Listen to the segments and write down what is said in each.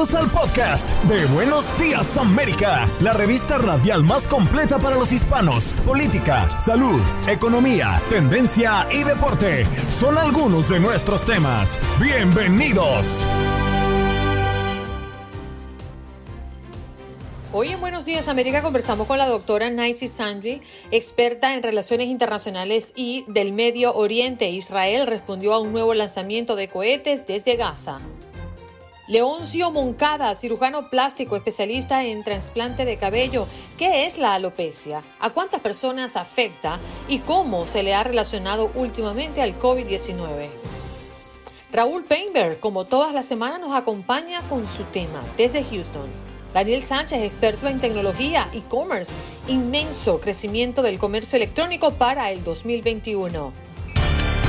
Al podcast de Buenos Días América, la revista radial más completa para los hispanos. Política, salud, economía, tendencia y deporte son algunos de nuestros temas. Bienvenidos. Hoy en Buenos Días América conversamos con la doctora Naisi Sandri, experta en relaciones internacionales y del Medio Oriente. Israel respondió a un nuevo lanzamiento de cohetes desde Gaza. Leoncio Moncada, cirujano plástico especialista en trasplante de cabello. ¿Qué es la alopecia? ¿A cuántas personas afecta? ¿Y cómo se le ha relacionado últimamente al COVID-19? Raúl Painberg, como todas las semanas, nos acompaña con su tema desde Houston. Daniel Sánchez, experto en tecnología, e-commerce, inmenso crecimiento del comercio electrónico para el 2021.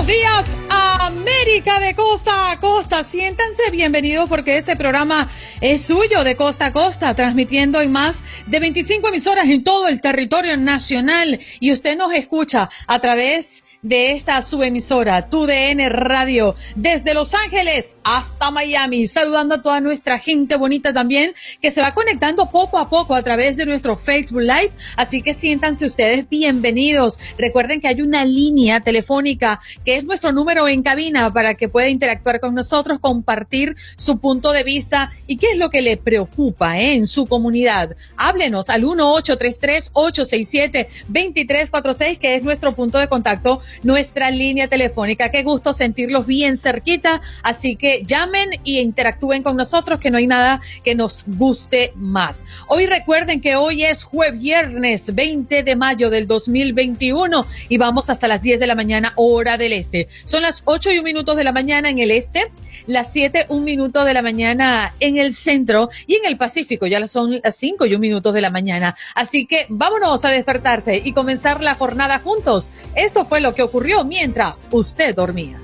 Buenos días América de costa a costa. Siéntanse bienvenidos porque este programa es suyo de costa a costa, transmitiendo en más de 25 emisoras en todo el territorio nacional. Y usted nos escucha a través de esta subemisora, TUDN Radio, desde Los Ángeles hasta Miami, saludando a toda nuestra gente bonita también, que se va conectando poco a poco a través de nuestro Facebook Live, así que siéntanse ustedes bienvenidos. Recuerden que hay una línea telefónica que es nuestro número en cabina para que pueda interactuar con nosotros, compartir su punto de vista y qué es lo que le preocupa ¿eh? en su comunidad. Háblenos al 1-833-867-2346, que es nuestro punto de contacto nuestra línea telefónica. Qué gusto sentirlos bien cerquita, así que llamen y interactúen con nosotros, que no hay nada que nos guste más. Hoy recuerden que hoy es jueves viernes 20 de mayo del 2021 y vamos hasta las 10 de la mañana hora del este. Son las 8 y un minuto de la mañana en el este, las 7 un minuto de la mañana en el centro y en el Pacífico ya son las 5 y un minuto de la mañana. Así que vámonos a despertarse y comenzar la jornada juntos. Esto fue lo que ocurrió mientras usted dormía.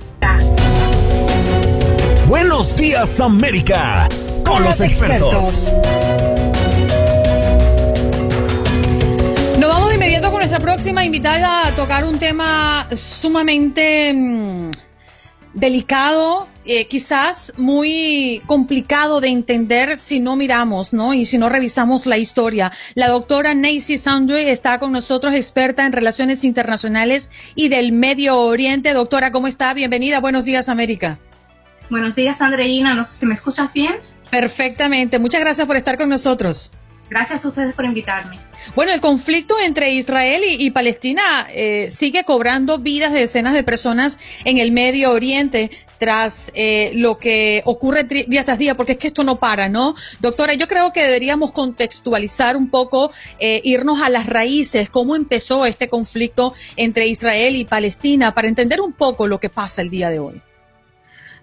Buenos días América, con los expertos. Nos vamos de inmediato con nuestra próxima invitada a tocar un tema sumamente mm, delicado, eh, quizás muy complicado de entender si no miramos, ¿no? Y si no revisamos la historia. La doctora Nancy Sandry está con nosotros, experta en relaciones internacionales y del Medio Oriente. Doctora, ¿cómo está? Bienvenida. Buenos días, América. Buenos días, Andreina. No sé si me escuchas bien. Perfectamente. Muchas gracias por estar con nosotros. Gracias a ustedes por invitarme. Bueno, el conflicto entre Israel y, Palestina eh, sigue cobrando vidas de decenas de personas en el Medio Oriente tras eh, lo que ocurre día tras día, porque es que esto no para, ¿no? Doctora, yo creo que deberíamos contextualizar un poco, eh, irnos a las raíces, cómo empezó este conflicto entre Israel y Palestina, para entender un poco lo que pasa el día de hoy.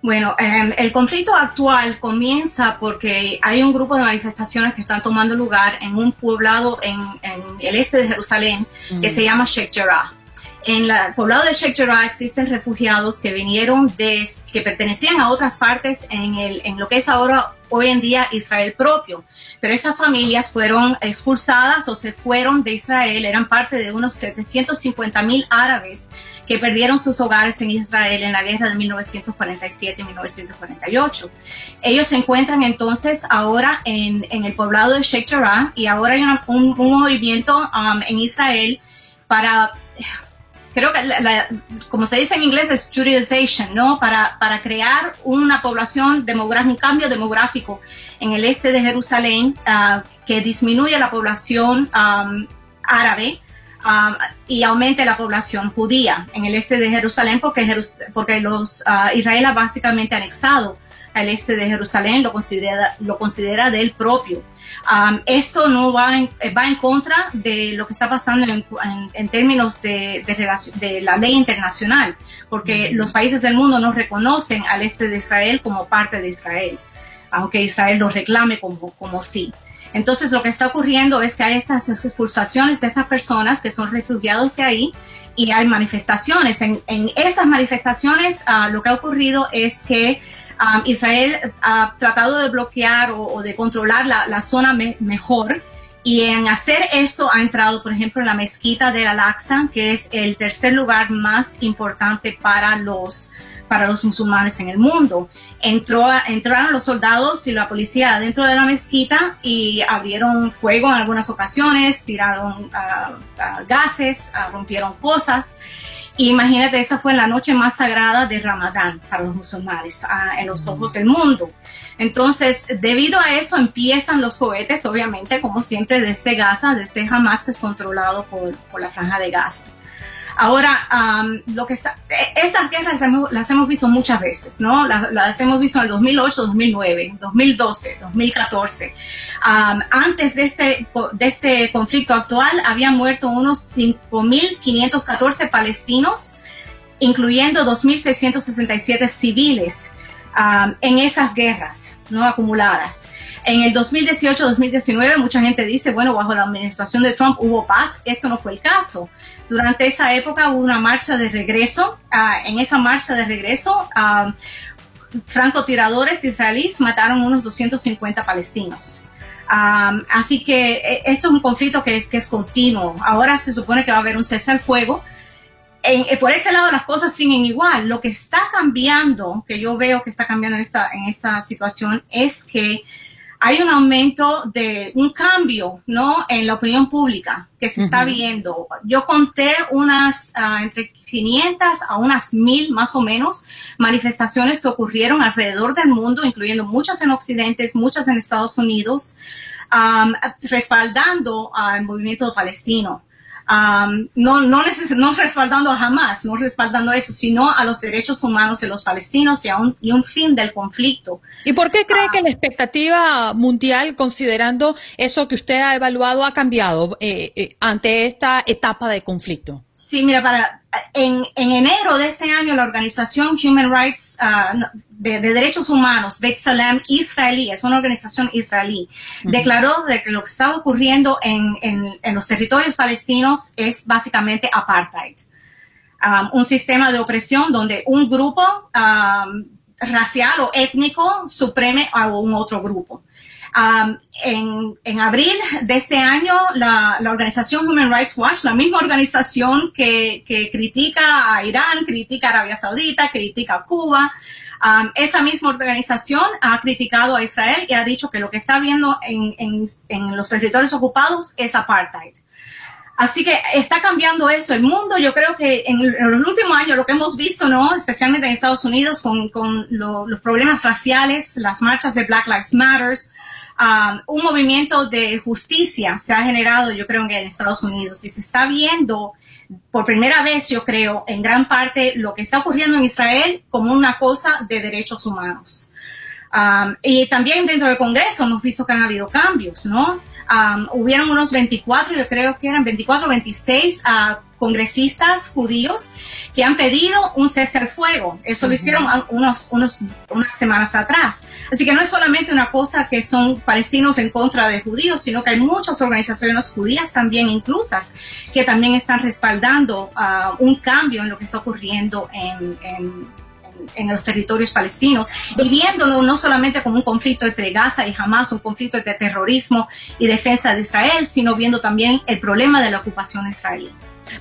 Bueno, em, el conflicto actual comienza porque hay un grupo de manifestaciones que están tomando lugar en un poblado en, el este de Jerusalén que se llama Sheikh Jarrah. En el poblado de Sheikh Jarrah existen refugiados que vinieron de, que pertenecían a otras partes en, el, en lo que es ahora hoy en día Israel propio. Pero esas familias fueron expulsadas o se fueron de Israel, eran parte de unos 750 mil árabes que perdieron sus hogares en Israel en la guerra de 1947-1948. Ellos se encuentran entonces ahora en, el poblado de Sheikh Jarrah y ahora hay un, movimiento um, en Israel para creo que, como se dice en inglés, es Judaization, ¿no? Para, para crear una población demográfica, un cambio demográfico en el este de Jerusalén ah, que disminuye la población árabe y aumente la población judía en el este de Jerusalén porque, porque los uh, Israel ha básicamente anexado al este de Jerusalén, lo considera, lo considera del propio. Esto no va en, va en contra de lo que está pasando en, términos de, de, la ley internacional, porque los países del mundo no reconocen al este de Israel como parte de Israel, aunque Israel lo reclame como, como sí. Entonces lo que está ocurriendo es que hay estas expulsaciones de estas personas que son refugiados de ahí y hay manifestaciones. En, esas manifestaciones ah, lo que ha ocurrido es que ah, Israel ha tratado de bloquear o, de controlar la, zona mejor y en hacer esto ha entrado, por ejemplo, en la mezquita de Al-Aqsa, que es el tercer lugar más importante para los para los musulmanes en el mundo. Entró, entraron los soldados y la policía dentro de la mezquita y abrieron fuego en algunas ocasiones, tiraron ah, gases, ah, rompieron cosas. Imagínate, esa fue la noche más sagrada de Ramadán para los musulmanes en los ojos del mundo. Entonces, debido a eso empiezan los cohetes, obviamente, como siempre, desde Gaza, desde Hamas, que es controlado por, por la franja de Gaza. Ahora, lo que está, e, estas guerras las hemos, visto muchas veces, ¿no? Las, hemos visto en el 2008, 2009, 2012, 2014. antes de este, de este conflicto actual, habían muerto unos 5.514 palestinos, incluyendo 2.667 civiles en esas guerras, ¿no? Acumuladas. En el 2018-2019 mucha gente dice, bueno, bajo la administración de Trump hubo paz. Esto no fue el caso. Durante esa época hubo una marcha de regreso. Ah, en esa marcha de regreso, uh, francotiradores israelíes mataron unos 250 palestinos. así que eh, esto es un conflicto que es, que es continuo. Ahora se supone que va a haber un cese al fuego. Eh, por ese lado las cosas siguen igual. Lo que está cambiando, que yo veo que está cambiando en esta, en esta situación, es que hay un aumento de un cambio, ¿no? En la opinión pública que se está viendo. Yo conté unas ah, entre 500 a unas 1000 más o menos manifestaciones que ocurrieron alrededor del mundo, incluyendo muchas en Occidente, muchas en Estados Unidos, respaldando al movimiento palestino no, no, no respaldando a Hamas, no respaldando eso, sino a los derechos humanos de los palestinos y a un, y un fin del conflicto. ¿Y por qué cree que la expectativa mundial, considerando eso que usted ha evaluado, ha cambiado eh, eh, ante esta etapa de conflicto? Sí, mira, para, en, enero de este año la organización Human Rights uh, de, Derechos Humanos, Bet Salem israelí, es una organización israelí, declaró de que lo que está ocurriendo en, en, los territorios palestinos es básicamente apartheid. Um, un sistema de opresión donde un grupo um, racial o étnico supreme a un otro grupo en, abril de este año, la, organización Human Rights Watch, la misma organización que, critica a Irán, critica a Arabia Saudita, critica a Cuba, esa misma organización ha criticado a Israel y ha dicho que lo que está viendo en, los territorios ocupados es apartheid. Así que está cambiando eso. El mundo, yo creo que en, los últimos años lo que hemos visto, ¿no? Especialmente en Estados Unidos con, los problemas raciales, las marchas de Black Lives Matter, Um, un movimiento de justicia se ha generado, yo creo, en Estados Unidos y se está viendo por primera vez, yo creo, en gran parte lo que está ocurriendo en Israel como una cosa de derechos humanos. Um, y también dentro del Congreso hemos visto que han habido cambios, ¿no? Um, hubieron unos 24, yo creo que eran 24 o 26 congresistas judíos que han pedido un cese al fuego. Eso lo hicieron unos, unos, unas semanas atrás. Así que no es solamente una cosa que son palestinos en contra de judíos, sino que hay muchas organizaciones judías también inclusas que también están respaldando uh, un cambio en lo que está ocurriendo en, en los territorios palestinos y viéndolo no solamente como un conflicto entre Gaza y Hamas, un conflicto de terrorismo y defensa de Israel, sino viendo también el problema de la ocupación israelí.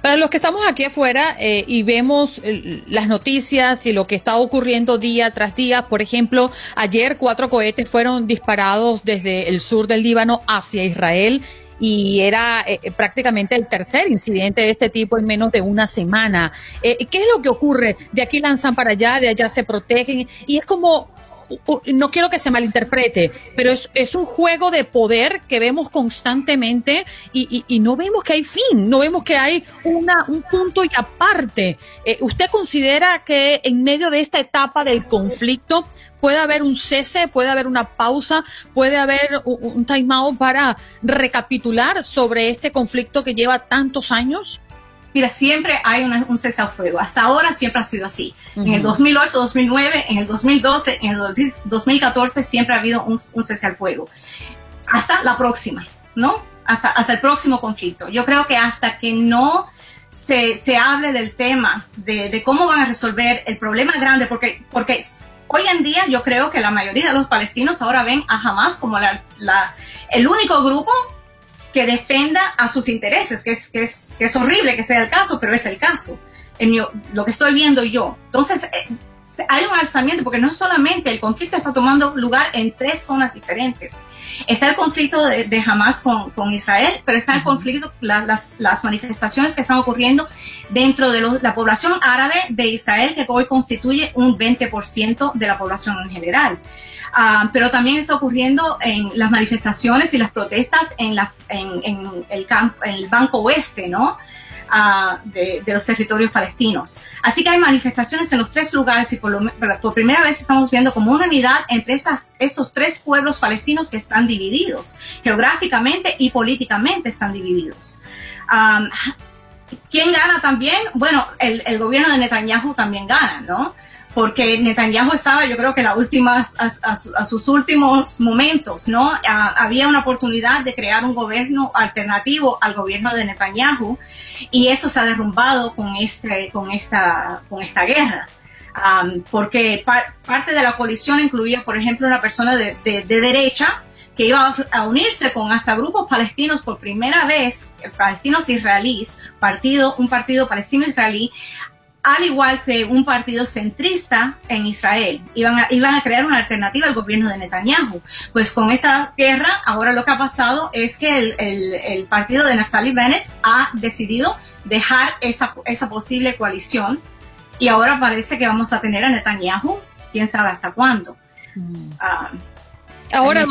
Para los que estamos aquí afuera eh, y vemos eh, las noticias y lo que está ocurriendo día tras día, por ejemplo, ayer cuatro cohetes fueron disparados desde el sur del Líbano hacia Israel y era eh, prácticamente el tercer incidente de este tipo en menos de una semana. ¿Qué es lo que ocurre? De aquí lanzan para allá, de allá se protegen y es como no quiero que se malinterprete, pero es, un juego de poder que vemos constantemente y, no vemos que hay fin, no vemos que hay una, un punto y aparte. Eh, ¿Usted considera que en medio de esta etapa del conflicto puede haber un cese, puede haber una pausa, puede haber un, un time out para recapitular sobre este conflicto que lleva tantos años? Mira, siempre hay un cese al fuego. Hasta ahora siempre ha sido así. En el 2008, 2009, en el 2012, en el 2014 siempre ha habido un, cese al fuego. Hasta la próxima, ¿no? Hasta, hasta el próximo conflicto. Yo creo que hasta que no se, se hable del tema, de, de, cómo van a resolver el problema grande, porque, porque hoy en día yo creo que la mayoría de los palestinos ahora ven a Hamas como la, la, el único grupo que defenda a sus intereses, que es, que es, que es horrible que sea el caso, pero es el caso, en lo que estoy viendo yo. Entonces, eh, hay un alzamiento, porque no solamente el conflicto está tomando lugar en tres zonas diferentes. Está el conflicto de, Hamas con, con, Israel, pero está el conflicto, las, las, manifestaciones que están ocurriendo dentro de la población árabe de Israel, que hoy constituye un 20% de la población en general. Ah, pero también está ocurriendo en las manifestaciones y las protestas en, la, en, el, en el Banco Oeste, ¿no? Ah, de, los territorios palestinos. Así que hay manifestaciones en los tres lugares y por, por primera vez estamos viendo como una unidad entre estas, estos tres pueblos palestinos que están divididos, geográficamente y políticamente están divididos. Ah, ¿Quién gana también? Bueno, el, el, gobierno de Netanyahu también gana, ¿no? Porque Netanyahu estaba, yo creo que la últimas, a, sus últimos momentos, ¿no? había una oportunidad de crear un gobierno alternativo al gobierno de Netanyahu y eso se ha derrumbado con, este, con, esta, con esta guerra. porque parte de la coalición incluía, por ejemplo, una persona de, de, de derecha que iba a unirse con hasta grupos palestinos por primera vez, palestinos israelíes, partido, un partido palestino israelí, al igual que un partido centrista en Israel. Iban a, iban a crear una alternativa al gobierno de Netanyahu. Pues con esta guerra, ahora lo que ha pasado es que el, el, partido de Naftali Bennett ha decidido dejar esa, esa posible coalición y ahora parece que vamos a tener a Netanyahu, quién sabe hasta cuándo. Mm. Ah, ahora,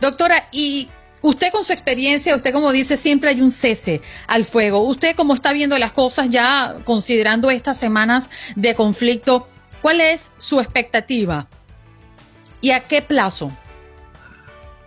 doctora, ¿y Usted con su experiencia, usted como dice, siempre hay un cese al fuego. Usted como está viendo las cosas ya considerando estas semanas de conflicto, ¿cuál es su expectativa? ¿Y a qué plazo?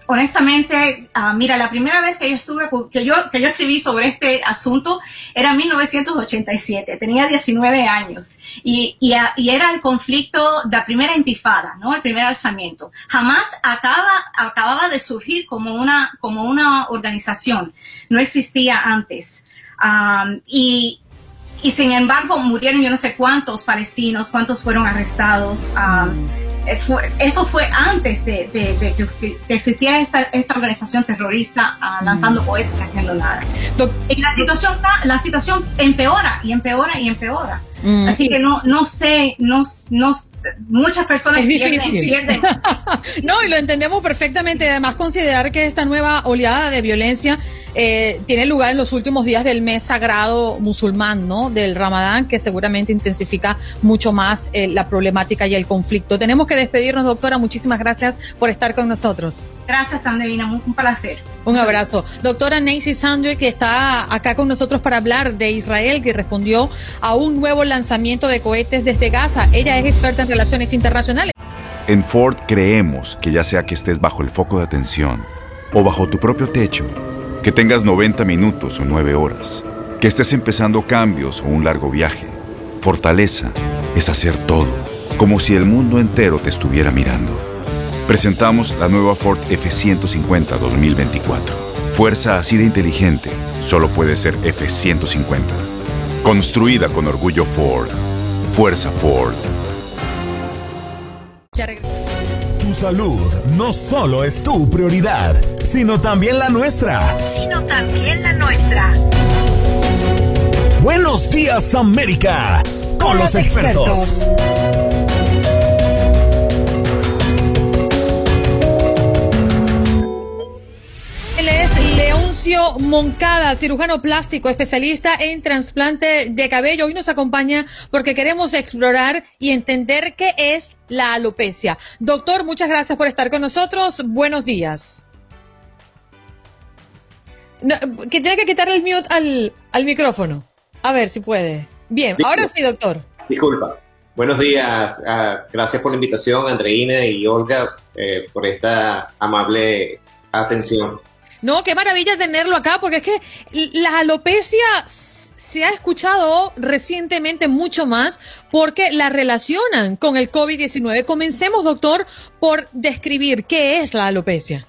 Honestamente, uh, mira, la primera vez que yo estuve, que yo, que yo escribí sobre este asunto era en 1987, tenía 19 años y, y, y, era el conflicto de la primera intifada, ¿no? El primer alzamiento. Jamás acaba, acababa de surgir como una, como una organización, no existía antes. Um, y, y sin embargo murieron yo no sé cuántos palestinos, cuántos fueron arrestados. Eso fue antes de, que existiera esta, esta organización terrorista uh, lanzando cohetes y haciendo nada. Y la situación, la situación empeora y empeora y empeora. Mm. Así que no, no sé, no, no, muchas personas pierden, no, y lo entendemos perfectamente. Además, considerar que esta nueva oleada de violencia eh, tiene lugar en los últimos días del mes sagrado musulmán, ¿no? Del Ramadán, que seguramente intensifica mucho más eh, la problemática y el conflicto. Tenemos que despedirnos, doctora. Muchísimas gracias por estar con nosotros. Gracias, Sandrina. Un placer. Un abrazo. Doctora Nancy Sandler, que está acá con nosotros para hablar de Israel, que respondió a un nuevo lanzamiento de cohetes desde Gaza. Ella es experta en relaciones internacionales. En Ford creemos que ya sea que estés bajo el foco de atención o bajo tu propio techo, que tengas 90 minutos o 9 horas, que estés empezando cambios o un largo viaje, fortaleza es hacer todo, como si el mundo entero te estuviera mirando. Presentamos la nueva Ford F150 2024. Fuerza así de inteligente solo puede ser F150. Construida con orgullo Ford. Fuerza Ford. Tu salud no solo es tu prioridad, sino también la nuestra. Sino también la nuestra. Buenos días América, con, los, expertos. Moncada, cirujano plástico, especialista en trasplante de cabello. Hoy nos acompaña porque queremos explorar y entender qué es la alopecia. Doctor, muchas gracias por estar con nosotros. Buenos días. que tiene que quitarle el mute al, al micrófono. A ver si puede. Bien, ahora sí, doctor. Disculpa. Buenos días. Ah, gracias por la invitación, Andreina y Olga, eh, por esta amable atención. No, qué maravilla tenerlo acá, porque es que la alopecia se ha escuchado recientemente mucho más porque la relacionan con el COVID-19. Comencemos, doctor, por describir qué es la alopecia.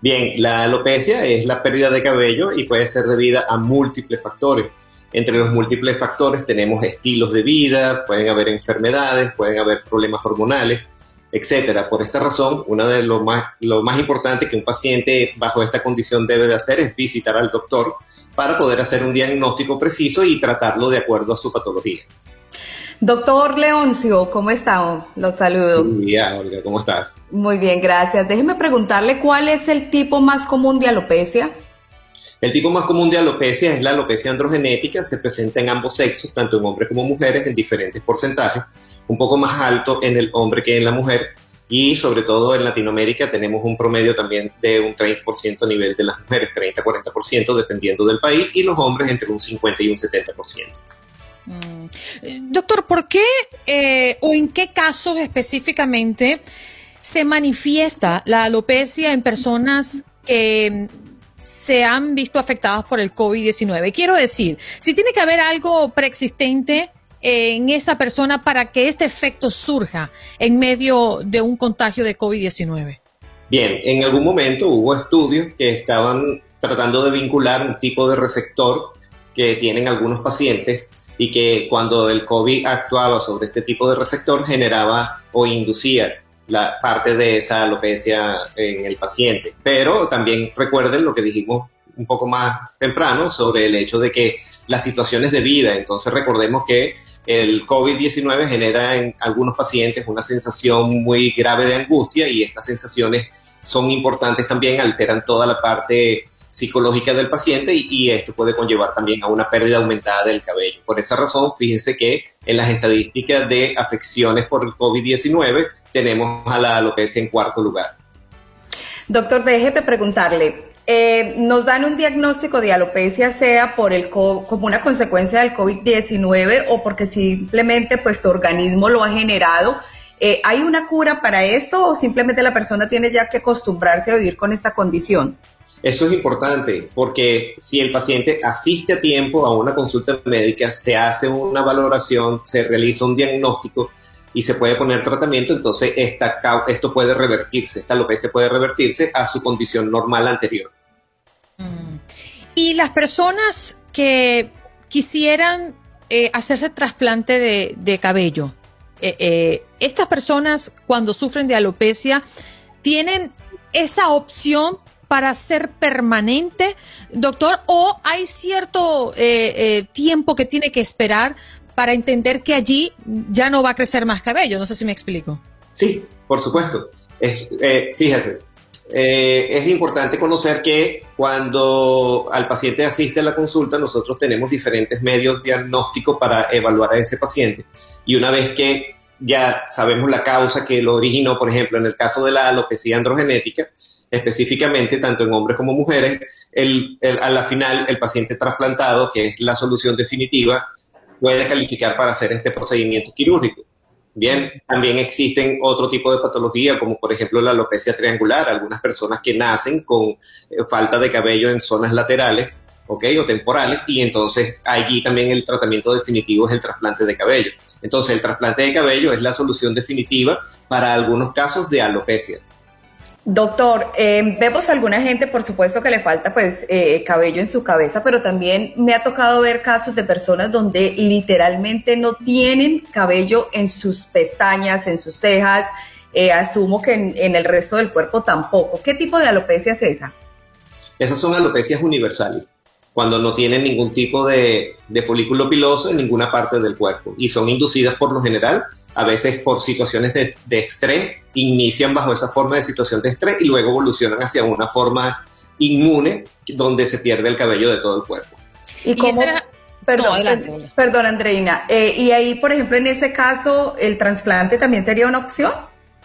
Bien, la alopecia es la pérdida de cabello y puede ser debida a múltiples factores. Entre los múltiples factores tenemos estilos de vida, pueden haber enfermedades, pueden haber problemas hormonales, etcétera. Por esta razón, una de lo más, lo más importante que un paciente bajo esta condición debe de hacer es visitar al doctor para poder hacer un diagnóstico preciso y tratarlo de acuerdo a su patología. Doctor Leoncio, ¿cómo está? Los saludo. Muy bien, Olga, ¿cómo estás? Muy bien, gracias. Déjeme preguntarle cuál es el tipo más común de alopecia. El tipo más común de alopecia es la alopecia androgenética, se presenta en ambos sexos, tanto en hombres como mujeres, en diferentes porcentajes, un poco más alto en el hombre que en la mujer, y sobre todo en Latinoamérica tenemos un promedio también de un 30% a nivel de las mujeres, 30-40% dependiendo del país, y los hombres entre un 50 y un 70%. Mm. Doctor, ¿por qué eh, o en qué casos específicamente se manifiesta la alopecia en personas que se han visto afectadas por el COVID-19. Quiero decir, si tiene que haber algo preexistente en esa persona para que este efecto surja en medio de un contagio de COVID-19. Bien, en algún momento hubo estudios que estaban tratando de vincular un tipo de receptor que tienen algunos pacientes y que cuando el COVID actuaba sobre este tipo de receptor generaba o inducía la parte de esa alopecia en el paciente. Pero también recuerden lo que dijimos un poco más temprano sobre el hecho de que las situaciones de vida, entonces recordemos que el COVID-19 genera en algunos pacientes una sensación muy grave de angustia y estas sensaciones son importantes también, alteran toda la parte psicológica del paciente y, esto puede conllevar también a una pérdida aumentada del cabello. Por esa razón, fíjense que en las estadísticas de afecciones por el COVID-19 tenemos a la alopecia en cuarto lugar. Doctor, déjeme preguntarle, eh, nos dan un diagnóstico de alopecia sea por el como una consecuencia del COVID-19 o porque simplemente pues tu organismo lo ha generado. Eh, ¿Hay una cura para esto o simplemente la persona tiene ya que acostumbrarse a vivir con esta condición? Eso es importante porque si el paciente asiste a tiempo a una consulta médica, se hace una valoración, se realiza un diagnóstico y se puede poner tratamiento, entonces esta, esto puede revertirse, esta alopecia puede revertirse a su condición normal anterior. Y las personas que quisieran eh, hacerse trasplante de, cabello, eh, eh, estas personas cuando sufren de alopecia, ¿tienen esa opción para ser permanente, doctor, o hay cierto eh, tiempo que tiene que esperar para entender que allí ya no va a crecer más cabello? No sé si me explico. Sí, por supuesto. Es, eh, es importante conocer que cuando al paciente asiste a la consulta, nosotros tenemos diferentes medios diagnósticos para evaluar a ese paciente. Y una vez que ya sabemos la causa que lo originó, por ejemplo, en el caso de la alopecia androgenética, específicamente tanto en hombres como mujeres, el, a la final el paciente trasplantado, que es la solución definitiva, puede calificar para hacer este procedimiento quirúrgico. Bien, también existen otro tipo de patología, como por ejemplo la alopecia triangular, algunas personas que nacen con eh, falta de cabello en zonas laterales, ¿ok? O temporales, y entonces allí también el tratamiento definitivo es el trasplante de cabello. Entonces el trasplante de cabello es la solución definitiva para algunos casos de alopecia. Doctor, eh, vemos a alguna gente, por supuesto que le falta pues eh, cabello en su cabeza, pero también me ha tocado ver casos de personas donde literalmente no tienen cabello en sus pestañas, en sus cejas, eh, asumo que en, el resto del cuerpo tampoco. ¿Qué tipo de alopecia es esa? Esas son alopecias universales, cuando no tienen ningún tipo de, de folículo piloso en ninguna parte del cuerpo y son inducidas por lo general a veces por situaciones de, estrés, inician bajo esa forma de situación de estrés y luego evolucionan hacia una forma inmune donde se pierde el cabello de todo el cuerpo. ¿Y, cómo? Perdón, perdón, Andreina. Eh, y ahí, por ejemplo, en ese caso, ¿el trasplante también sería una opción?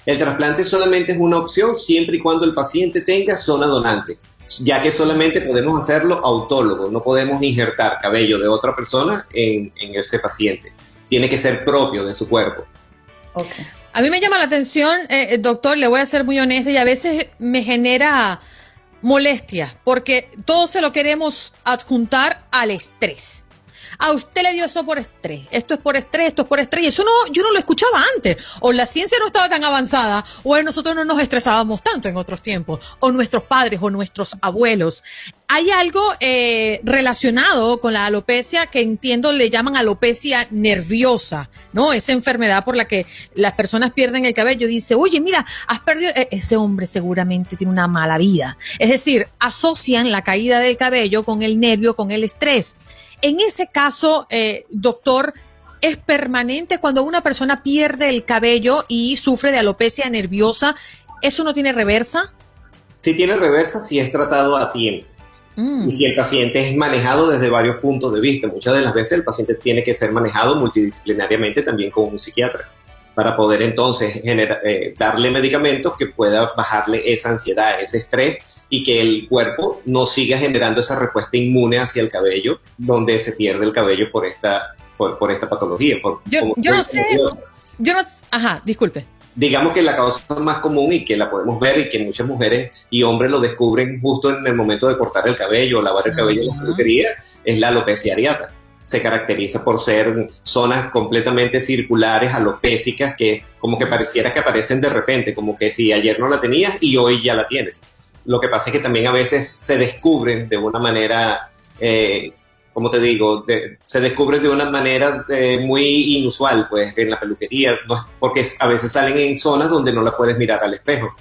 El trasplante solamente es una opción siempre y cuando el paciente tenga zona donante, ya que solamente podemos hacerlo autólogo, no podemos injertar cabello de otra persona en, ese paciente. Tiene que ser propio de su cuerpo. A mí me llama la atención, eh, doctor, le voy a ser muy honesta y a veces me genera molestia porque todo se lo queremos adjuntar al estrés a usted le dio eso por estrés, esto es por estrés, esto es por estrés, y eso no, yo no lo escuchaba antes, o la ciencia no estaba tan avanzada, o nosotros no nos estresábamos tanto en otros tiempos, o nuestros padres o nuestros abuelos. Hay algo eh, relacionado con la alopecia que entiendo le llaman alopecia nerviosa, ¿no? Esa enfermedad por la que las personas pierden el cabello. Dice, oye, mira, has perdido, e-, ese hombre seguramente tiene una mala vida. Es decir, asocian la caída del cabello con el nervio, con el estrés. En ese caso, eh, doctor, ¿es permanente cuando una persona pierde el cabello y sufre de alopecia nerviosa? ¿Eso no tiene reversa? Sí tiene reversa si es tratado a tiempo. Mm. Y si el paciente es manejado desde varios puntos de vista, muchas de las veces el paciente tiene que ser manejado multidisciplinariamente también con un psiquiatra para poder entonces eh, darle medicamentos que pueda bajarle esa ansiedad, ese estrés y que el cuerpo no siga generando esa respuesta inmune hacia el cabello, donde se pierde el cabello por esta, por, esta patología. yo, no sé, yo no, ajá, disculpe. Digamos que la causa más común y que la podemos ver y que muchas mujeres y hombres lo descubren justo en el momento de cortar el cabello o lavar el cabello en la peluquería es la alopecia areata se caracteriza por ser zonas completamente circulares, alopésicas, que como que pareciera que aparecen de repente, como que si ayer no la tenías y hoy ya la tienes. Lo que pasa es que también a veces se descubren de una manera, eh, como te digo, se descubren de una manera eh, muy inusual, pues, en la peluquería, porque a veces salen en zonas donde no la puedes mirar al espejo.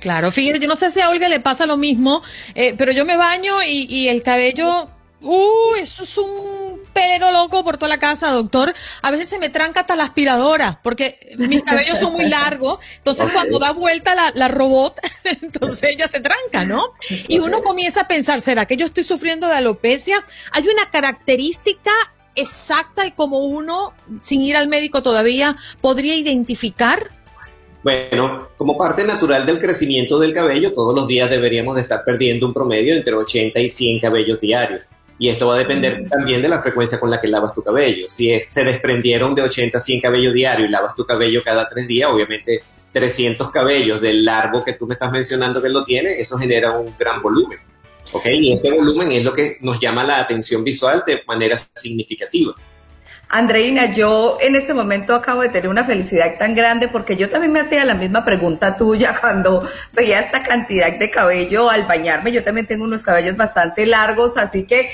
Claro, fíjate, yo no sé si a Olga le pasa lo mismo, eh, pero yo me baño y, y el cabello Uh, eso es un pero loco por toda la casa, doctor. A veces se me tranca hasta la aspiradora, porque mis cabellos son muy largos. Entonces, cuando da vuelta la, la, robot, entonces ella se tranca, ¿no? Y uno comienza a pensar, ¿será que yo estoy sufriendo de alopecia? Hay una característica exacta y como uno, sin ir al médico todavía, podría identificar. Bueno, como parte natural del crecimiento del cabello, todos los días deberíamos de estar perdiendo un promedio entre 80 y 100 cabellos diarios. Y esto va a depender también de la frecuencia con la que lavas tu cabello. Si se desprendieron de 80 a 100 cabellos diarios y lavas tu cabello cada tres días, obviamente 300 cabellos del largo que tú me estás mencionando que lo tiene, eso genera un gran volumen. ¿Ok? Y ese volumen es lo que nos llama la atención visual de manera significativa. Andreina, yo en este momento acabo de tener una felicidad tan grande porque yo también me hacía la misma pregunta tuya cuando veía esta cantidad de cabello al bañarme. Yo también tengo unos cabellos bastante largos, así que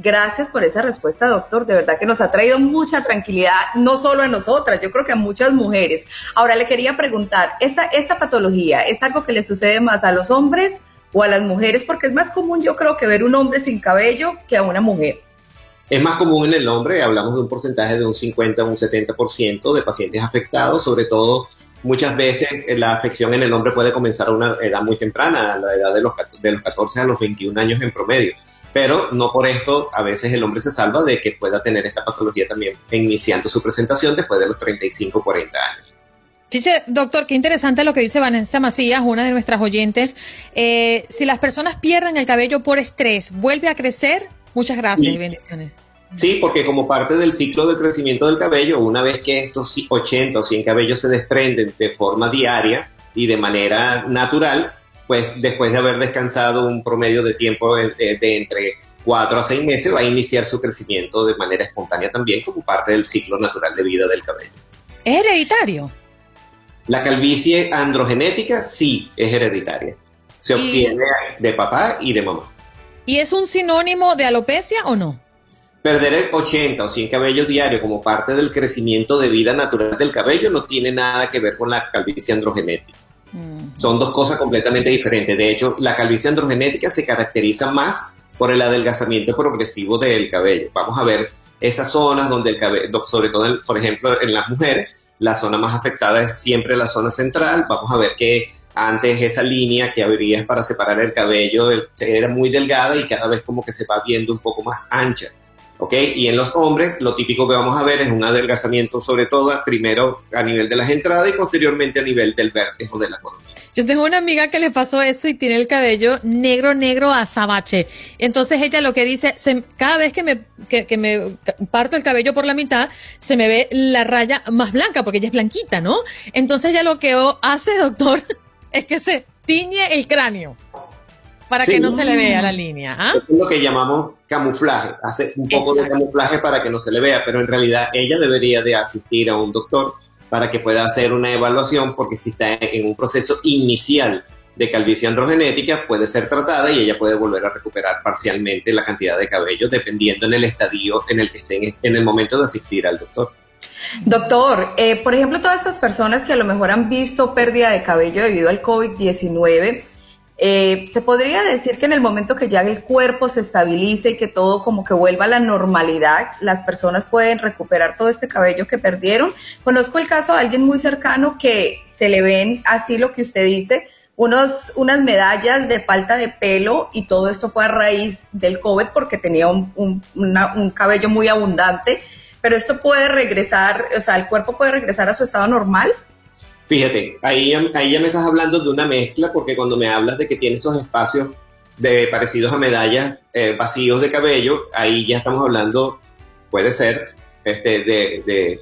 Gracias por esa respuesta, doctor. De verdad que nos ha traído mucha tranquilidad, no solo a nosotras, yo creo que a muchas mujeres. Ahora le quería preguntar, ¿esta, esta patología es algo que le sucede más a los hombres o a las mujeres? Porque es más común, yo creo, que ver un hombre sin cabello que a una mujer. Es más común en el hombre, hablamos de un porcentaje de un 50 o un 70% de pacientes afectados, sobre todo muchas veces la afección en el hombre puede comenzar a una edad muy temprana, a la edad de los, de los 14 a los 21 años en promedio pero no por esto a veces el hombre se salva de que pueda tener esta patología también iniciando su presentación después de los 35 o 40 años. Dice, doctor, qué interesante lo que dice Vanessa Macías, una de nuestras oyentes. Eh, si las personas pierden el cabello por estrés, ¿vuelve a crecer? Muchas gracias y bendiciones. Sí, porque como parte del ciclo de crecimiento del cabello, una vez que estos 80 o 100 cabellos se desprenden de forma diaria y de manera natural, pues después de haber descansado un promedio de tiempo de, entre cuatro a seis meses, va a iniciar su crecimiento de manera espontánea también como parte del ciclo natural de vida del cabello. ¿Es hereditario? La calvicie androgenética sí es hereditaria. Se obtiene de papá y de mamá. ¿Y es un sinónimo de alopecia o no? Perder el 80 o 100 cabellos diarios como parte del crecimiento de vida natural del cabello no tiene nada que ver con la calvicie androgenética. Son dos cosas completamente diferentes. De hecho, la calvicie androgenética se caracteriza más por el adelgazamiento progresivo del cabello. Vamos a ver esas zonas donde el cabello, sobre todo, por ejemplo, en las mujeres, la zona más afectada es siempre la zona central. Vamos a ver que Antes esa línea que abrías para separar el cabello era muy delgada y cada vez como que se va viendo un poco más ancha. ¿Ok? Y en los hombres, lo típico que vamos a ver es un adelgazamiento, sobre todo primero a nivel de las entradas y posteriormente a nivel del vértice de la coronilla. Yo tengo una amiga que le pasó eso y tiene el cabello negro, negro azabache. Entonces ella lo que dice, cada vez que me, que, me parto el cabello por la mitad, se me ve la raya más blanca, porque ella es blanquita, ¿no? Entonces ella lo que hace, doctor, es que se tiñe el cráneo para que no se le vea la línea. ¿ah? Es lo que llamamos camuflaje, hace un poco de camuflaje para que no se le vea, pero en realidad ella debería de asistir a un doctor para que pueda hacer una evaluación, porque si está en un proceso inicial de calvicie androgenética, puede ser tratada y ella puede volver a recuperar parcialmente la cantidad de cabello, dependiendo en el estadio en el que esté en el momento de asistir al doctor. Doctor, eh, por ejemplo, todas estas personas que a lo mejor han visto pérdida de cabello debido al COVID-19, eh, se podría decir que en el momento que ya el cuerpo se estabilice y que todo como que vuelva a la normalidad, las personas pueden recuperar todo este cabello que perdieron. Conozco el caso de alguien muy cercano que se le ven así lo que usted dice, unos, unas medallas de falta de pelo y todo esto fue a raíz del COVID porque tenía un, un cabello muy abundante. Pero esto puede regresar, o sea, el cuerpo puede regresar a su estado normal. Fíjate, ahí, ahí ya me estás hablando de una mezcla, porque cuando me hablas de que tiene esos espacios de parecidos a medallas eh, vacíos de cabello, ahí ya estamos hablando, puede ser, este, de, de,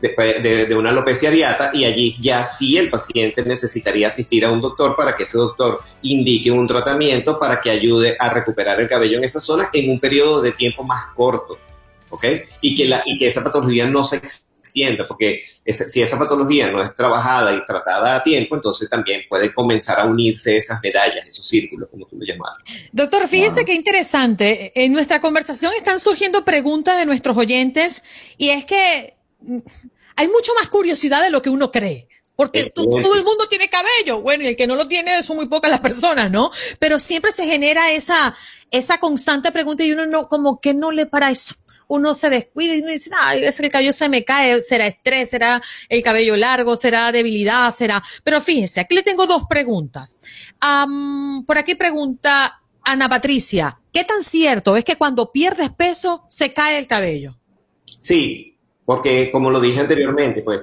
de, de, una alopecia areata y allí ya sí el paciente necesitaría asistir a un doctor para que ese doctor indique un tratamiento para que ayude a recuperar el cabello en esa zona en un periodo de tiempo más corto, ¿ok? Y que, la, y que esa patología no se porque si esa patología no es trabajada y tratada a tiempo, entonces también puede comenzar a unirse esas medallas, esos círculos, como tú lo llamas. Doctor, fíjese qué interesante. En nuestra conversación están surgiendo preguntas de nuestros oyentes y es que mm, hay mucho más curiosidad de lo que uno cree. Porque todo el mundo tiene cabello. Bueno, y el que no lo tiene son muy pocas las personas, ¿no? Pero siempre se genera esa, esa constante pregunta y uno no, como que no le para eso uno se descuida y uno dice, ay, es el cabello se me cae, será estrés, será el cabello largo, será debilidad, será. Pero fíjense, aquí le tengo dos preguntas. por aquí pregunta Ana Patricia, ¿qué tan cierto es que cuando pierdes peso se cae el cabello? Sí, porque como lo dije anteriormente, pues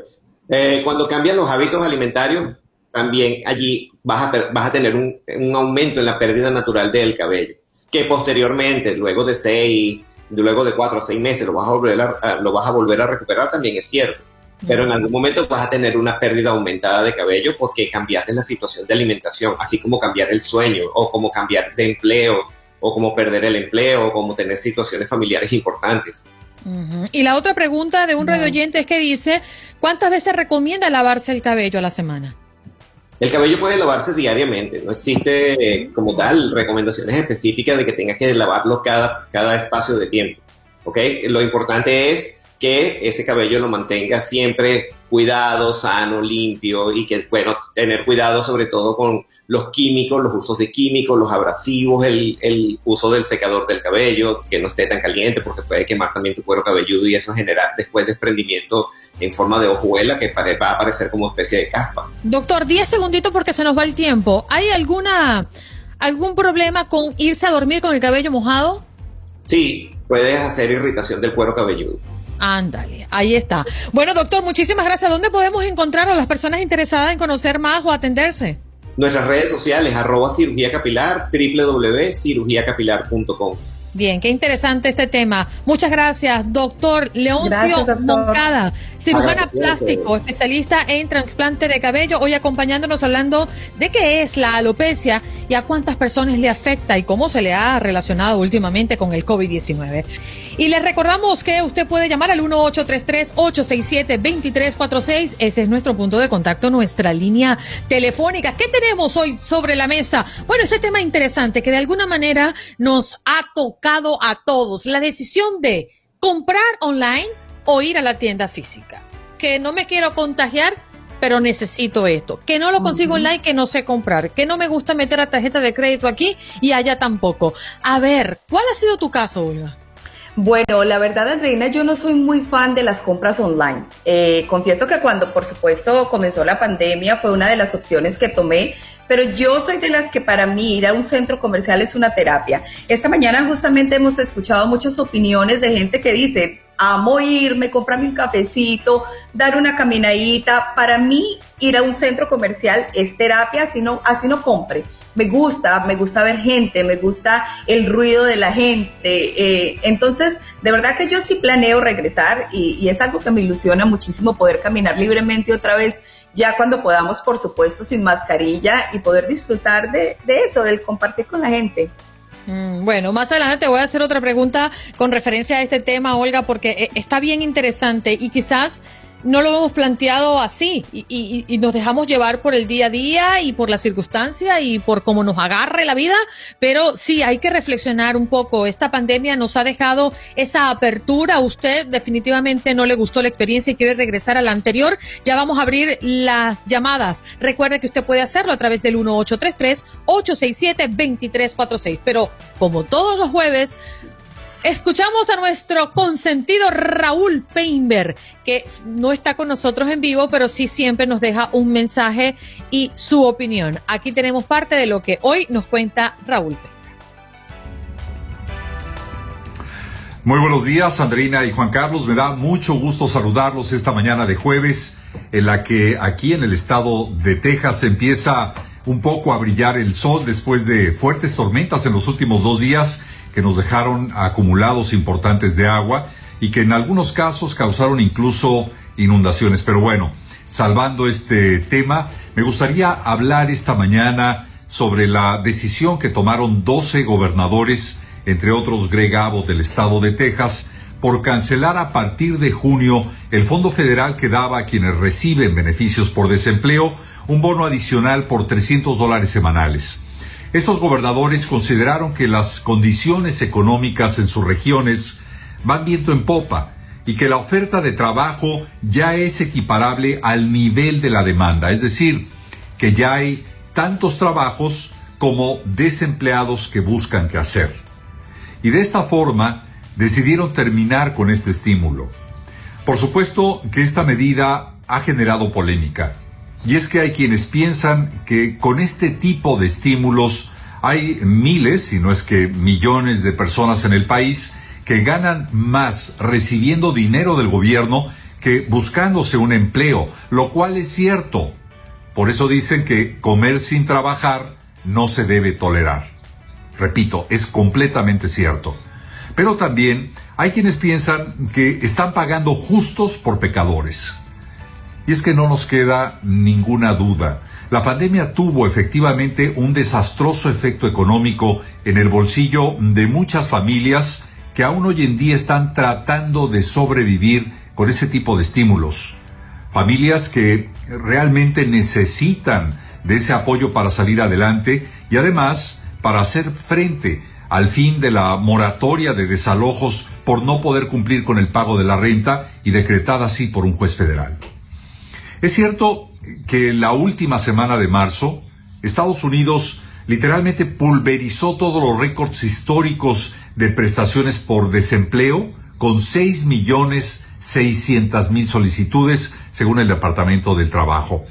eh, cuando cambian los hábitos alimentarios, también allí vas a, vas a tener un, un aumento en la pérdida natural del cabello, que posteriormente, luego de seis, luego de cuatro o seis meses lo vas a volver a, lo vas a, volver a recuperar, también es cierto. Pero en algún momento vas a tener una pérdida aumentada de cabello porque cambiaste la situación de alimentación, así como cambiar el sueño, o como cambiar de empleo, o como perder el empleo, o como tener situaciones familiares importantes. Y la otra pregunta de un radio oyente es que dice, ¿cuántas veces recomienda lavarse el cabello a la semana? El cabello puede lavarse diariamente, no existe eh, como tal recomendaciones específicas de que tengas que lavarlo cada, cada espacio de tiempo. ¿ok? Lo importante es que ese cabello lo mantenga siempre cuidado, sano, limpio y que, bueno, tener cuidado sobre todo con los químicos, los usos de químicos, los abrasivos, el, el, uso del secador del cabello, que no esté tan caliente porque puede quemar también tu cuero cabelludo y eso generar después desprendimiento en forma de hojuela que va a aparecer como especie de caspa. Doctor, 10 segunditos porque se nos va el tiempo. ¿Hay alguna algún problema con irse a dormir con el cabello mojado? Sí, puedes hacer irritación del cuero cabelludo. Ándale, ahí está. Bueno, doctor, muchísimas gracias. ¿Dónde podemos encontrar a las personas interesadas en conocer más o atenderse? Nuestras redes sociales, arroba cirugía capilar, www.cirugiacapilar.com. Bien, qué interesante este tema. Muchas gracias, doctor Leoncio Moncada, cirujana plástico, especialista en trasplante de cabello, hoy acompañándonos hablando de qué es la alopecia y a cuántas personas le afecta y cómo se le ha relacionado últimamente con el COVID-19. Y les recordamos que usted puede llamar al 1833-867-2346. Ese es nuestro punto de contacto, nuestra línea telefónica. ¿Qué tenemos hoy sobre la mesa? Bueno, este tema interesante que de alguna manera nos ha tocado a todos. La decisión de comprar online o ir a la tienda física. Que no me quiero contagiar, pero necesito esto. Que no lo consigo online, que no sé comprar. Que no me gusta meter la tarjeta de crédito aquí y allá tampoco. A ver, ¿cuál ha sido tu caso, Olga? Bueno, la verdad, Andreina, yo no soy muy fan de las compras online. Eh, confieso que cuando, por supuesto, comenzó la pandemia fue una de las opciones que tomé, pero yo soy de las que para mí ir a un centro comercial es una terapia. Esta mañana justamente hemos escuchado muchas opiniones de gente que dice, amo irme, comprarme un cafecito, dar una caminadita. Para mí, ir a un centro comercial es terapia, así no, así no compre me gusta, me gusta ver gente, me gusta el ruido de la gente. Eh, entonces, de verdad que yo sí planeo regresar y, es algo que me ilusiona muchísimo poder caminar libremente otra vez, ya cuando podamos, por supuesto, sin mascarilla y poder disfrutar de, eso, del compartir con la gente. Mm, bueno, más adelante te voy a hacer otra pregunta con referencia a este tema, Olga, porque eh, está bien interesante y quizás no lo hemos planteado así y, nos dejamos llevar por el día a día y por la circunstancia y por cómo nos agarre la vida, pero sí hay que reflexionar un poco. Esta pandemia nos ha dejado esa apertura. Usted definitivamente no le gustó la experiencia y quiere regresar a la anterior. Ya vamos a abrir las llamadas. Recuerde que usted puede hacerlo a través del 1833 867 2346, pero como todos los jueves Escuchamos a nuestro consentido Raúl Peinberg, que no está con nosotros en vivo, pero sí siempre nos deja un mensaje y su opinión. Aquí tenemos parte de lo que hoy nos cuenta Raúl Peinberg. Muy buenos días, Andreina y Juan Carlos. Me da mucho gusto saludarlos esta mañana de jueves, en la que aquí en el estado de Texas empieza un poco a brillar el sol después de fuertes tormentas en los últimos dos días que nos dejaron acumulados importantes de agua y que en algunos casos causaron incluso inundaciones. Pero bueno, salvando este tema, me gustaría hablar esta mañana sobre la decisión que tomaron 12 gobernadores, entre otros Greg Abbott del estado de Texas, por cancelar a partir de junio el fondo federal que daba a quienes reciben beneficios por desempleo un bono adicional por 300 dólares semanales. Estos gobernadores consideraron que las condiciones económicas en sus regiones van viento en popa y que la oferta de trabajo ya es equiparable al nivel de la demanda, es decir, que ya hay tantos trabajos como desempleados que buscan qué hacer. Y de esta forma decidieron terminar con este estímulo. Por supuesto que esta medida ha generado polémica. Y es que hay quienes piensan que con este tipo de estímulos hay miles, si no es que millones de personas en el país que ganan más recibiendo dinero del gobierno que buscándose un empleo, lo cual es cierto. Por eso dicen que comer sin trabajar no se debe tolerar. Repito, es completamente cierto. Pero también hay quienes piensan que están pagando justos por pecadores. Y es que no nos queda ninguna duda. La pandemia tuvo efectivamente un desastroso efecto económico en el bolsillo de muchas familias que aún hoy en día están tratando de sobrevivir con ese tipo de estímulos. Familias que realmente necesitan de ese apoyo para salir adelante y además para hacer frente al fin de la moratoria de desalojos por no poder cumplir con el pago de la renta y decretada así por un juez federal. Es cierto que la última semana de marzo, Estados Unidos literalmente pulverizó todos los récords históricos de prestaciones por desempleo con 6 millones 600 mil solicitudes según el Departamento del Trabajo.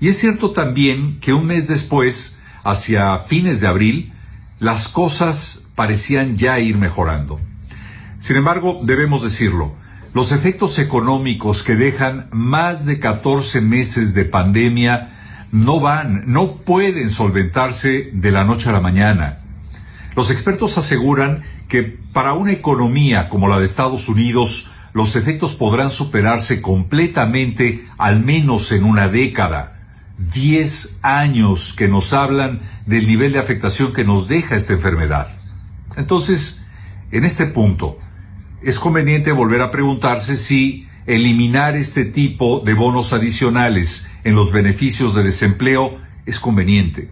Y es cierto también que un mes después, hacia fines de abril, las cosas parecían ya ir mejorando. Sin embargo, debemos decirlo, los efectos económicos que dejan más de 14 meses de pandemia no van, no pueden solventarse de la noche a la mañana. Los expertos aseguran que para una economía como la de Estados Unidos, los efectos podrán superarse completamente al menos en una década. Diez años que nos hablan del nivel de afectación que nos deja esta enfermedad. Entonces, en este punto, es conveniente volver a preguntarse si eliminar este tipo de bonos adicionales en los beneficios de desempleo es conveniente.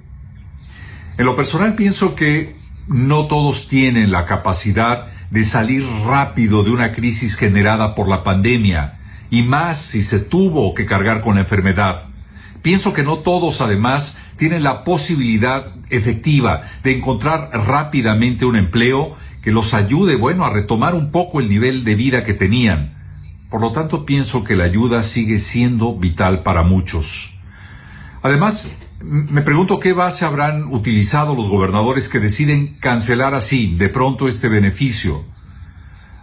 En lo personal pienso que no todos tienen la capacidad de salir rápido de una crisis generada por la pandemia, y más si se tuvo que cargar con la enfermedad. Pienso que no todos, además, tienen la posibilidad efectiva de encontrar rápidamente un empleo que los ayude, bueno, a retomar un poco el nivel de vida que tenían. Por lo tanto, pienso que la ayuda sigue siendo vital para muchos. Además, me pregunto qué base habrán utilizado los gobernadores que deciden cancelar así de pronto este beneficio.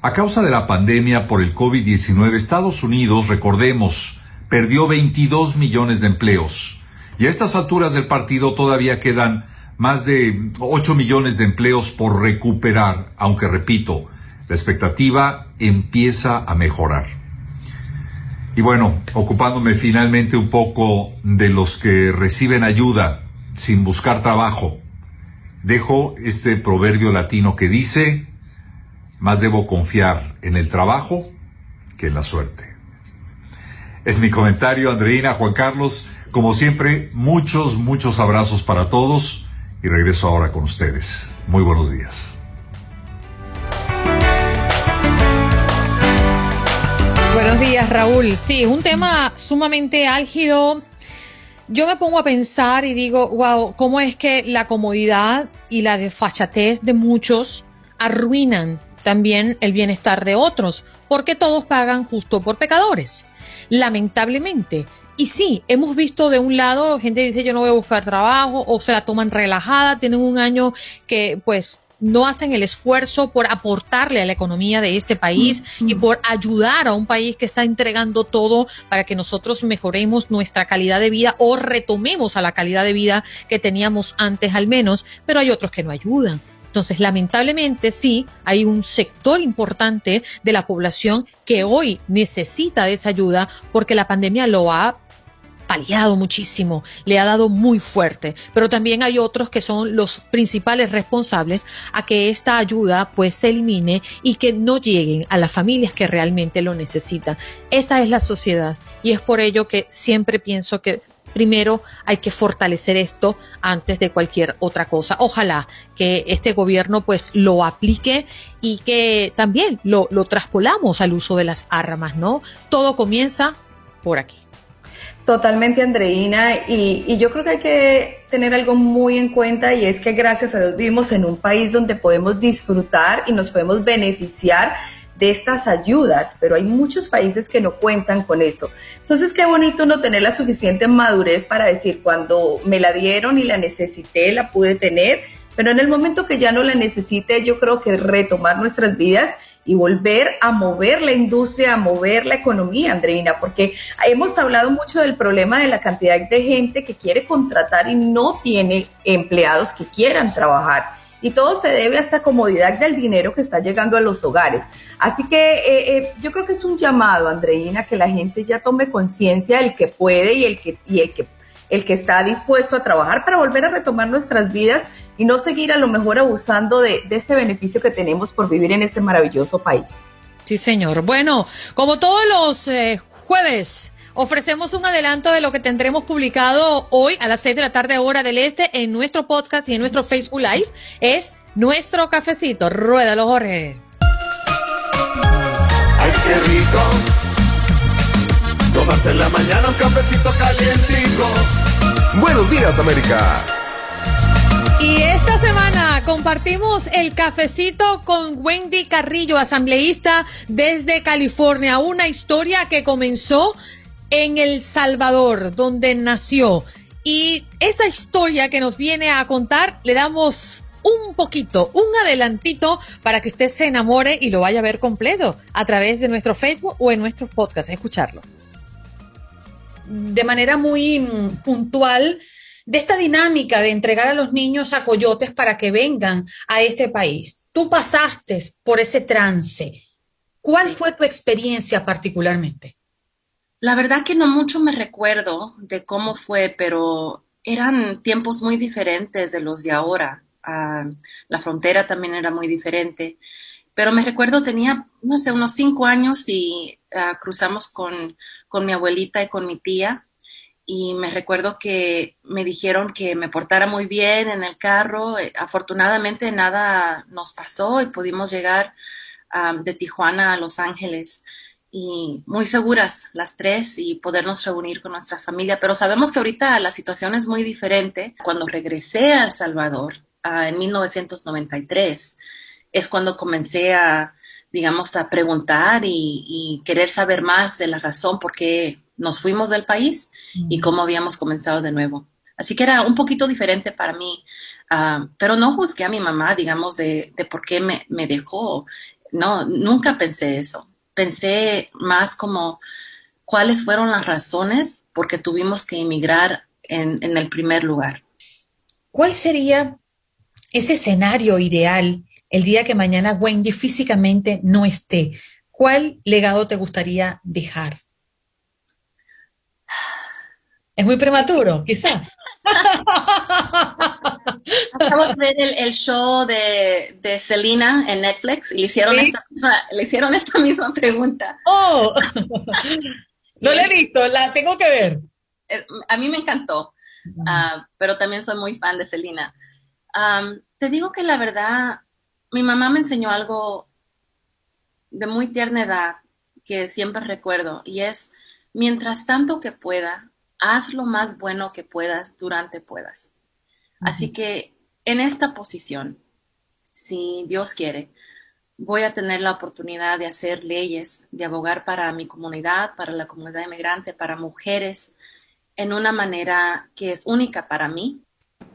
A causa de la pandemia por el COVID-19, Estados Unidos, recordemos, perdió 22 millones de empleos. Y a estas alturas del partido todavía quedan más de 8 millones de empleos por recuperar, aunque repito, la expectativa empieza a mejorar. Y bueno, ocupándome finalmente un poco de los que reciben ayuda sin buscar trabajo, dejo este proverbio latino que dice, más debo confiar en el trabajo que en la suerte. Es mi comentario, Andreina, Juan Carlos. Como siempre, muchos, muchos abrazos para todos y regreso ahora con ustedes. Muy buenos días. Buenos días, Raúl. Sí, es un tema sumamente álgido. Yo me pongo a pensar y digo, wow, ¿cómo es que la comodidad y la desfachatez de muchos arruinan también el bienestar de otros? Porque todos pagan justo por pecadores. Lamentablemente, y sí, hemos visto de un lado gente dice yo no voy a buscar trabajo o se la toman relajada, tienen un año que pues no hacen el esfuerzo por aportarle a la economía de este país y por ayudar a un país que está entregando todo para que nosotros mejoremos nuestra calidad de vida o retomemos a la calidad de vida que teníamos antes al menos, pero hay otros que no ayudan. Entonces, lamentablemente, sí, hay un sector importante de la población que hoy necesita de esa ayuda porque la pandemia lo ha paliado muchísimo, le ha dado muy fuerte, pero también hay otros que son los principales responsables a que esta ayuda pues se elimine y que no lleguen a las familias que realmente lo necesitan. Esa es la sociedad y es por ello que siempre pienso que primero hay que fortalecer esto antes de cualquier otra cosa. Ojalá que este gobierno pues lo aplique y que también lo, lo traspolamos al uso de las armas, ¿no? Todo comienza por aquí. Totalmente, Andreina, y, yo creo que hay que tener algo muy en cuenta y es que gracias a Dios vivimos en un país donde podemos disfrutar y nos podemos beneficiar de estas ayudas, pero hay muchos países que no cuentan con eso. Entonces, qué bonito no tener la suficiente madurez para decir, cuando me la dieron y la necesité, la pude tener, pero en el momento que ya no la necesite, yo creo que retomar nuestras vidas y volver a mover la industria, a mover la economía, Andreina, porque hemos hablado mucho del problema de la cantidad de gente que quiere contratar y no tiene empleados que quieran trabajar. Y todo se debe a esta comodidad del dinero que está llegando a los hogares. Así que eh, eh, yo creo que es un llamado, Andreina, que la gente ya tome conciencia del que puede y el que, y el que el que está dispuesto a trabajar para volver a retomar nuestras vidas y no seguir a lo mejor abusando de, este beneficio que tenemos por vivir en este maravilloso país. Sí, señor. Bueno, como todos los eh, jueves, ofrecemos un adelanto de lo que tendremos publicado hoy a las 6 de la tarde hora del este en nuestro podcast y en nuestro Facebook Live. Es nuestro cafecito. Ruédalo, Jorge. Ay, qué rico. Tomarse en la mañana un cafecito calientico. Buenos días, América. Y esta semana compartimos el cafecito con Wendy Carrillo, asambleísta desde California, una historia que comenzó en El Salvador, donde nació. Y esa historia que nos viene a contar le damos un poquito, un adelantito para que usted se enamore y lo vaya a ver completo a través de nuestro Facebook o en nuestro podcast, escucharlo. De manera muy mm, puntual, de esta dinámica de entregar a los niños a coyotes para que vengan a este país. Tú pasaste por ese trance. ¿Cuál fue tu experiencia particularmente? La verdad que no mucho me recuerdo de cómo fue, pero eran tiempos muy diferentes de los de ahora. Ah, la frontera también era muy diferente. Pero me recuerdo, tenía, no sé, unos cinco años y ah, cruzamos con, con mi abuelita y con mi tía y me recuerdo que me dijeron que me portara muy bien en el carro. Eh, afortunadamente nada nos pasó y pudimos llegar de Tijuana a Los Ángeles y muy seguras las tres y podernos reunir con nuestra familia. Pero sabemos que ahorita la situación es muy diferente. Cuando regresé a El Salvador en 1993, es cuando comencé a, digamos, a preguntar y, querer saber más de la razón por qué nos fuimos del país y cómo habíamos comenzado de nuevo. Así que era un poquito diferente para mí, ah, pero no juzgué a mi mamá, digamos, de, por qué me, me, dejó. No, nunca pensé eso. Pensé más como cuáles fueron las razones por qué tuvimos que emigrar en, en el primer lugar. ¿Cuál sería ese escenario ideal el día que mañana Wendy físicamente no esté? ¿Cuál legado te gustaría dejar? Es muy prematuro, quizás. Acabo de ver el, show de, de Selena en Netflix y le hicieron, esta, misma, le hicieron esta misma pregunta. Oh, no la he visto, la tengo que ver. Eh, a mí me encantó, ah, pero también soy muy fan de Selena. te digo que la verdad, mi mamá me enseñó algo de muy tierna edad que siempre recuerdo y es, mientras tanto que pueda, haz lo más bueno que puedas durante puedas. Así que en esta posición, si Dios quiere, voy a tener la oportunidad de hacer leyes, de abogar para mi comunidad, para la comunidad inmigrante, para mujeres, en una manera que es única para mí.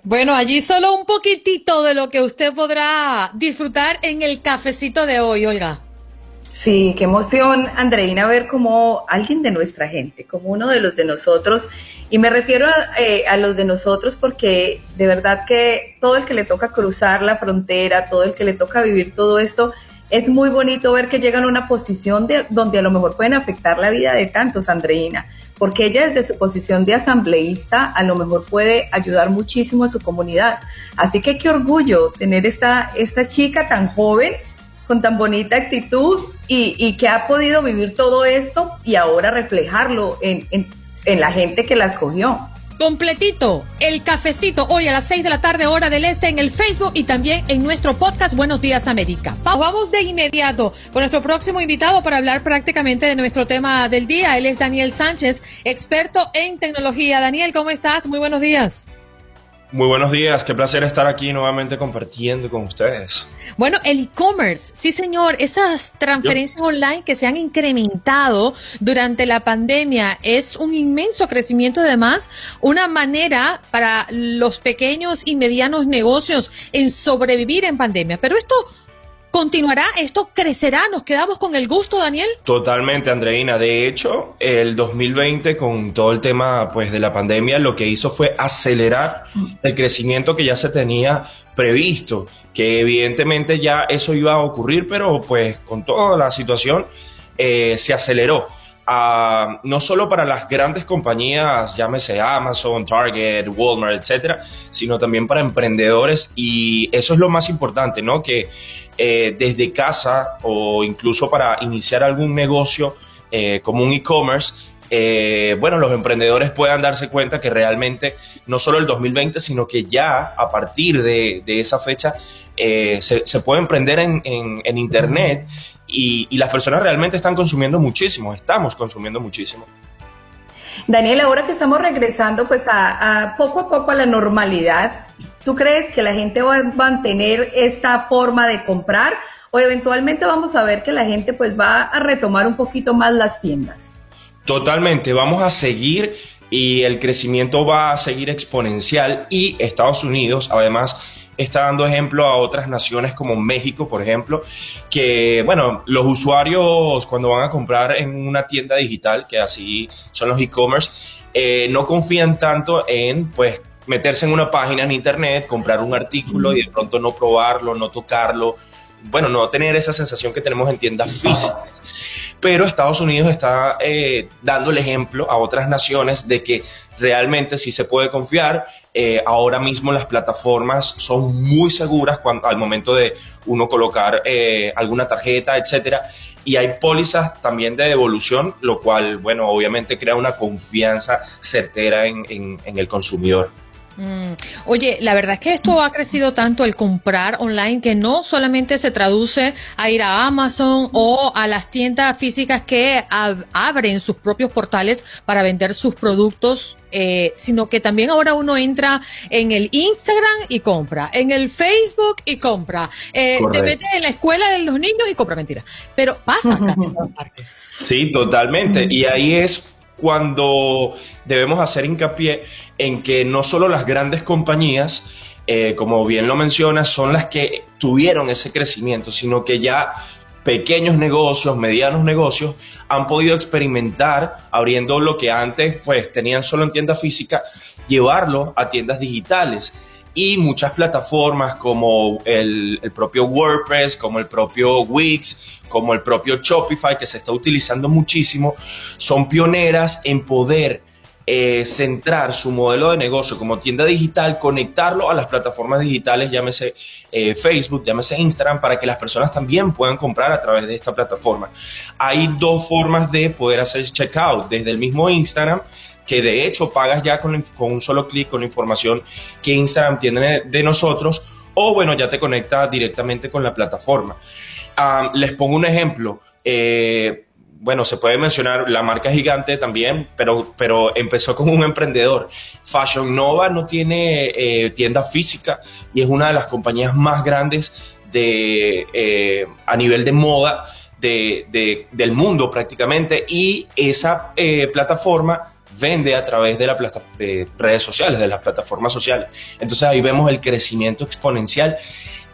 Bueno, allí solo un poquitito de lo que usted podrá disfrutar en el cafecito de hoy, Olga. Sí, qué emoción, Andreina, ver como alguien de nuestra gente, como uno de los de nosotros. Y me refiero eh, a, los de nosotros porque de verdad que todo el que le toca cruzar la frontera, todo el que le toca vivir todo esto, es muy bonito ver que llegan a una posición de, donde a lo mejor pueden afectar la vida de tantos, Andreina, porque ella desde su posición de asambleísta a lo mejor puede ayudar muchísimo a su comunidad. Así que qué orgullo tener esta, esta chica tan joven con tan bonita actitud y, que ha podido vivir todo esto y ahora reflejarlo en, la gente que la escogió. Completito, el cafecito hoy a las 6 de la tarde hora del este en el Facebook y también en nuestro podcast Buenos Días América. Vamos de inmediato con nuestro próximo invitado para hablar prácticamente de nuestro tema del día. Él es Daniel Sánchez, experto en tecnología. Daniel, ¿cómo estás? Muy buenos días. Muy buenos días, qué placer estar aquí nuevamente compartiendo con ustedes. Bueno, el e-commerce, sí señor, esas transferencias online que se han incrementado durante la pandemia es un inmenso crecimiento además, una manera para los pequeños y medianos negocios en sobrevivir en pandemia. Pero esto ¿Continuará? ¿Esto crecerá? ¿Nos quedamos con el gusto, Daniel? Totalmente, Andreina. De hecho, el 2020, con todo el tema pues, de la pandemia, lo que hizo fue acelerar el crecimiento que ya se tenía previsto, que evidentemente ya eso iba a ocurrir, pero pues con toda la situación eh, se aceleró. Uh, no solo para las grandes compañías, llámese Amazon, Target, Walmart, etcétera, sino también para emprendedores y eso es lo más importante, ¿no? Que eh, desde casa o incluso para iniciar algún negocio eh, como un e-commerce, eh, bueno, los emprendedores puedan darse cuenta que realmente no solo el 2020, sino que ya a partir de, esa fecha se, puede emprender en, Internet y, las personas realmente están consumiendo muchísimo, estamos consumiendo muchísimo. Daniel, ahora que estamos regresando pues a poco a poco a la normalidad, ¿Tú crees que la gente va a mantener esta forma de comprar o eventualmente vamos a ver que la gente pues va a retomar un poquito más las tiendas? Totalmente, vamos a seguir y el crecimiento va a seguir exponencial y Estados Unidos además está dando ejemplo a otras naciones como México, por ejemplo, que, bueno, los usuarios cuando van a comprar en una tienda digital, que así son los e-commerce, eh, no confían tanto en, pues, meterse en una página en internet, comprar un artículo y de pronto no probarlo, no tocarlo, bueno, no tener esa sensación que tenemos en tiendas físicas. Pero Estados Unidos está eh, dando el ejemplo a otras naciones de que realmente sí se puede confiar. Eh, ahora mismo las plataformas son muy seguras cuando, al momento de uno colocar eh, alguna tarjeta, etcétera. Y hay pólizas también de devolución, lo cual, bueno, obviamente crea una confianza certera en el consumidor. Mm. Oye, la verdad es que esto ha crecido tanto el comprar online que no solamente se traduce a ir a Amazon o a las tiendas físicas que abren sus propios portales para vender sus productos eh, sino que también ahora uno entra en el Instagram y compra, en el Facebook y compra, eh, te metes en la escuela de los niños y compra, mentira. Pero pasa casi en todas partes. Sí, totalmente. Y ahí es cuando debemos hacer hincapié en que no solo las grandes compañías, eh, como bien lo mencionas, son las que tuvieron ese crecimiento, sino que ya pequeños negocios, medianos negocios, han podido experimentar abriendo lo que antes pues tenían solo en tienda física, llevarlo a tiendas digitales. Y muchas plataformas como el, el propio WordPress, como el propio Wix, como el propio Shopify, que se está utilizando muchísimo, son pioneras en poder eh, centrar su modelo de negocio como tienda digital, conectarlo a las plataformas digitales, llámese eh, Facebook, llámese Instagram, para que las personas también puedan comprar a través de esta plataforma. Hay dos formas de poder hacer checkout, desde el mismo Instagram, que de hecho pagas ya con, un solo clic con la información que Instagram tiene de nosotros, o bueno, ya te conecta directamente con la plataforma. Ah, les pongo un ejemplo. Eh, bueno, se puede mencionar la marca gigante también, pero, pero empezó como un emprendedor. Fashion Nova no tiene eh, tienda física y es una de las compañías más grandes de, eh, a nivel de moda de, del mundo prácticamente y esa plataforma vende a través de, la de redes sociales, de las plataformas sociales. Entonces ahí vemos el crecimiento exponencial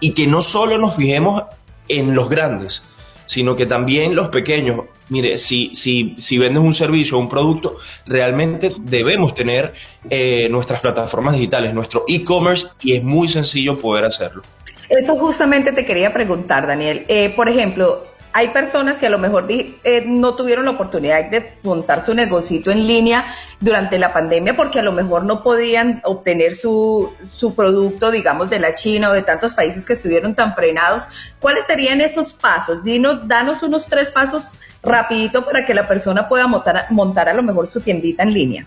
y que no solo nos fijemos en los grandes, sino que también los pequeños. Mire, si, si, si vendes un servicio o un producto, realmente debemos tener eh, nuestras plataformas digitales, nuestro e-commerce, y es muy sencillo poder hacerlo. Eso justamente te quería preguntar, Daniel. Eh, por ejemplo, hay personas que a lo mejor eh, no tuvieron la oportunidad de montar su negocito en línea durante la pandemia porque a lo mejor no podían obtener su, su producto, digamos, de la China o de tantos países que estuvieron tan frenados. ¿Cuáles serían esos pasos? Dinos, danos unos tres pasos rapidito para que la persona pueda montar, montar a lo mejor su tiendita en línea.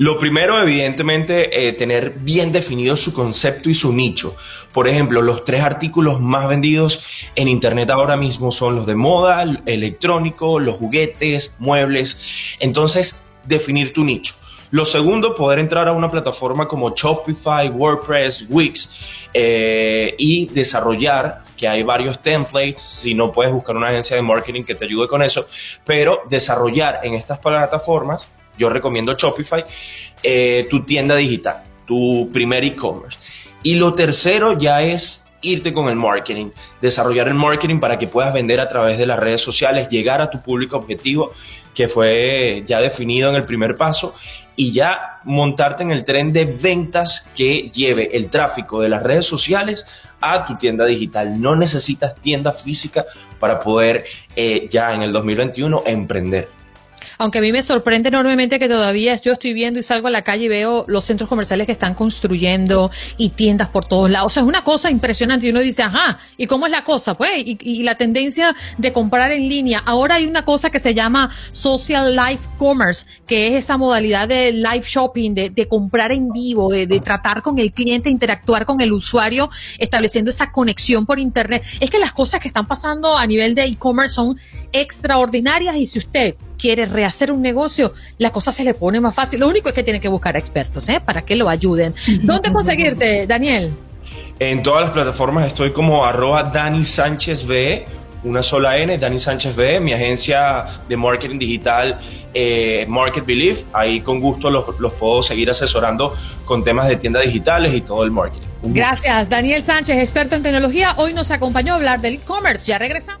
Lo primero, evidentemente, eh, tener bien definido su concepto y su nicho. Por ejemplo, los tres artículos más vendidos en Internet ahora mismo son los de moda, electrónico, los juguetes, muebles. Entonces, definir tu nicho. Lo segundo, poder entrar a una plataforma como Shopify, WordPress, Wix eh, y desarrollar, que hay varios templates, si no puedes buscar una agencia de marketing que te ayude con eso, pero desarrollar en estas plataformas yo recomiendo Shopify, eh, tu tienda digital, tu primer e-commerce. Y lo tercero ya es irte con el marketing, desarrollar el marketing para que puedas vender a través de las redes sociales, llegar a tu público objetivo que fue ya definido en el primer paso y ya montarte en el tren de ventas que lleve el tráfico de las redes sociales a tu tienda digital. No necesitas tienda física para poder eh, ya en el 2021 emprender. Aunque a mí me sorprende enormemente que todavía yo estoy viendo y salgo a la calle y veo los centros comerciales que están construyendo y tiendas por todos lados. O sea, es una cosa impresionante y uno dice, ajá, ¿y cómo es la cosa? Pues, y, la tendencia de comprar en línea. Ahora hay una cosa que se llama Social Life Commerce, que es esa modalidad de live shopping, de, comprar en vivo, de, de tratar con el cliente, interactuar con el usuario, estableciendo esa conexión por Internet. Es que las cosas que están pasando a nivel de e-commerce son extraordinarias y si usted quiere rehacer un negocio, la cosa se le pone más fácil. Lo único es que tiene que buscar expertos, ¿eh? Para que lo ayuden. ¿Dónde conseguirte, Daniel? En todas las plataformas estoy como arroba Dani Sánchez B, una sola N, Dani Sánchez B, mi agencia de marketing digital eh, Market Belief. Ahí con gusto los, los, puedo seguir asesorando con temas de tiendas digitales y todo el marketing. Gracias, Daniel Sánchez, experto en tecnología. Hoy nos acompañó a hablar del e-commerce. Ya regresamos.